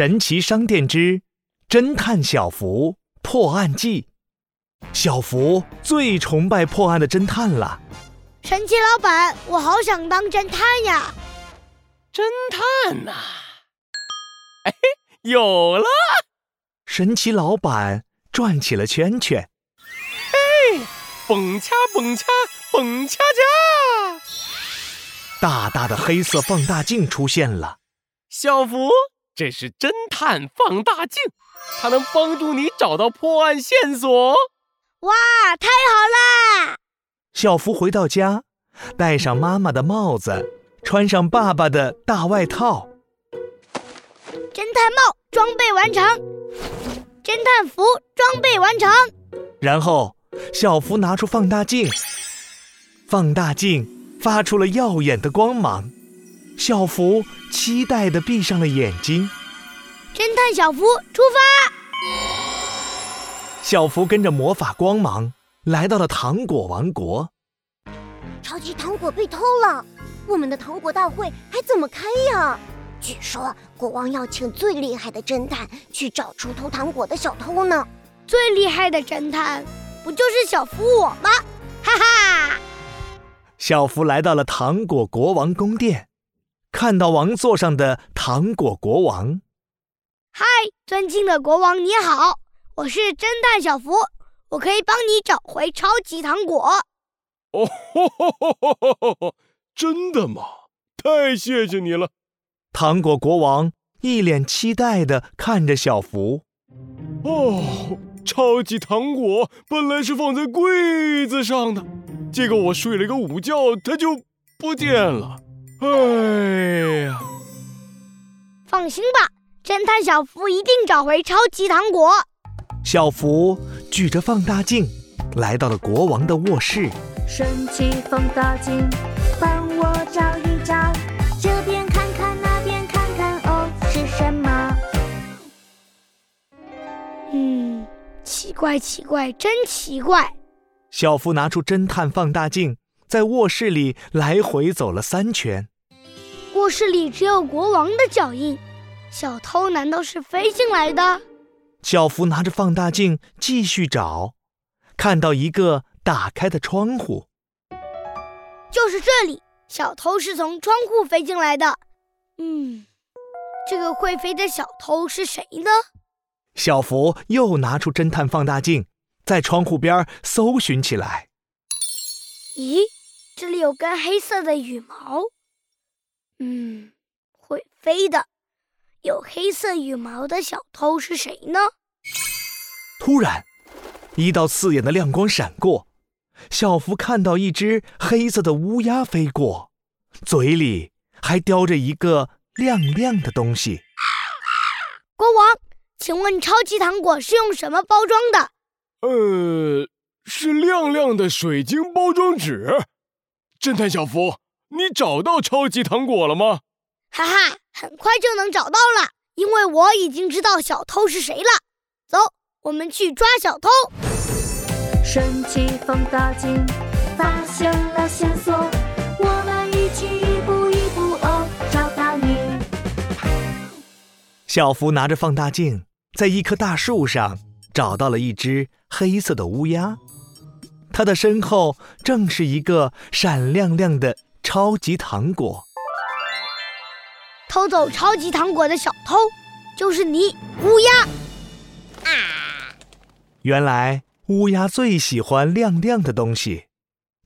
神奇商店之侦探小福破案记。小福最崇拜破案的侦探了。神奇老板，我好想当侦探呀！侦探呐、哎，有了！神奇老板转起了圈圈，嘿蹦恰蹦恰蹦恰恰！大大的黑色放大镜出现了。小福，这是侦探放大镜，它能帮助你找到破案线索。哇，太好啦！小福回到家，戴上妈妈的帽子，穿上爸爸的大外套。侦探帽装备完成，侦探服装备完成。然后，小福拿出放大镜，放大镜发出了耀眼的光芒。小福期待的闭上了眼睛。侦探小福出发！小福跟着魔法光芒来到了糖果王国。超级糖果被偷了，我们的糖果大会还怎么开呀？据说国王要请最厉害的侦探去找出偷糖果的小偷呢。最厉害的侦探不就是小福我吗？哈哈！小福来到了糖果国王宫殿，看到王座上的糖果国王。嗨，尊敬的国王你好，我是侦探小福，我可以帮你找回超级糖果。哦！真的吗？太谢谢你了！糖果国王一脸期待地看着小福。哦，超级糖果本来是放在柜子上的，结果我睡了个午觉，它就不见了。哎呀！放心吧，侦探小福一定找回超级糖果。小福举着放大镜来到了国王的卧室。神奇放大镜，帮我找一找，这边看看，那边看看，哦，是什么？嗯，奇怪，奇怪，真奇怪。小福拿出侦探放大镜，在卧室里来回走了三圈。卧室里只有国王的脚印，小偷难道是飞进来的？小福拿着放大镜继续找，看到一个打开的窗户，就是这里。小偷是从窗户飞进来的。嗯，这个会飞的小偷是谁呢？小福又拿出侦探放大镜，在窗户边搜寻起来。咦，这里有根黑色的羽毛。嗯，会飞的，有黑色羽毛的小偷是谁呢？突然，一道刺眼的亮光闪过，小福看到一只黑色的乌鸦飞过，嘴里还叼着一个亮亮的东西。国王，请问超级糖果是用什么包装的？呃，是亮亮的水晶包装纸。侦探小福，你找到超级糖果了吗？哈哈，很快就能找到了，因为我已经知道小偷是谁了。走，我们去抓小偷。神奇放大镜，发现了线索，我们一起一步一步哦，找到你。小福拿着放大镜，在一棵大树上找到了一只黑色的乌鸦，它的身后正是一个闪亮亮的超级糖果。偷走超级糖果的小偷就是你，乌鸦。啊原来乌鸦最喜欢亮亮的东西。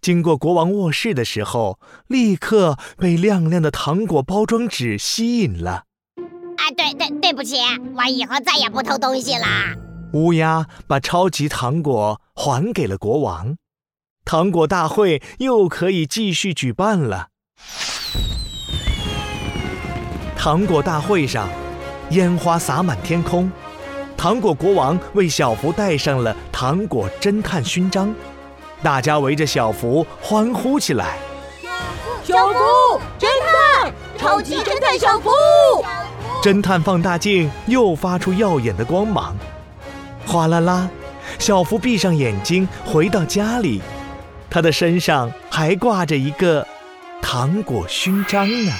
经过国王卧室的时候，立刻被亮亮的糖果包装纸吸引了。啊，对对，对不起，我以后再也不偷东西啦。乌鸦把超级糖果还给了国王，糖果大会又可以继续举办了。糖果大会上，烟花洒满天空，糖果国王为小福戴上了糖果侦探勋章，大家围着小福欢呼起来。小福，侦探，超级侦探小福。侦探放大镜又发出耀眼的光芒，哗啦啦，小福闭上眼睛回到家里，他的身上还挂着一个糖果勋章呢。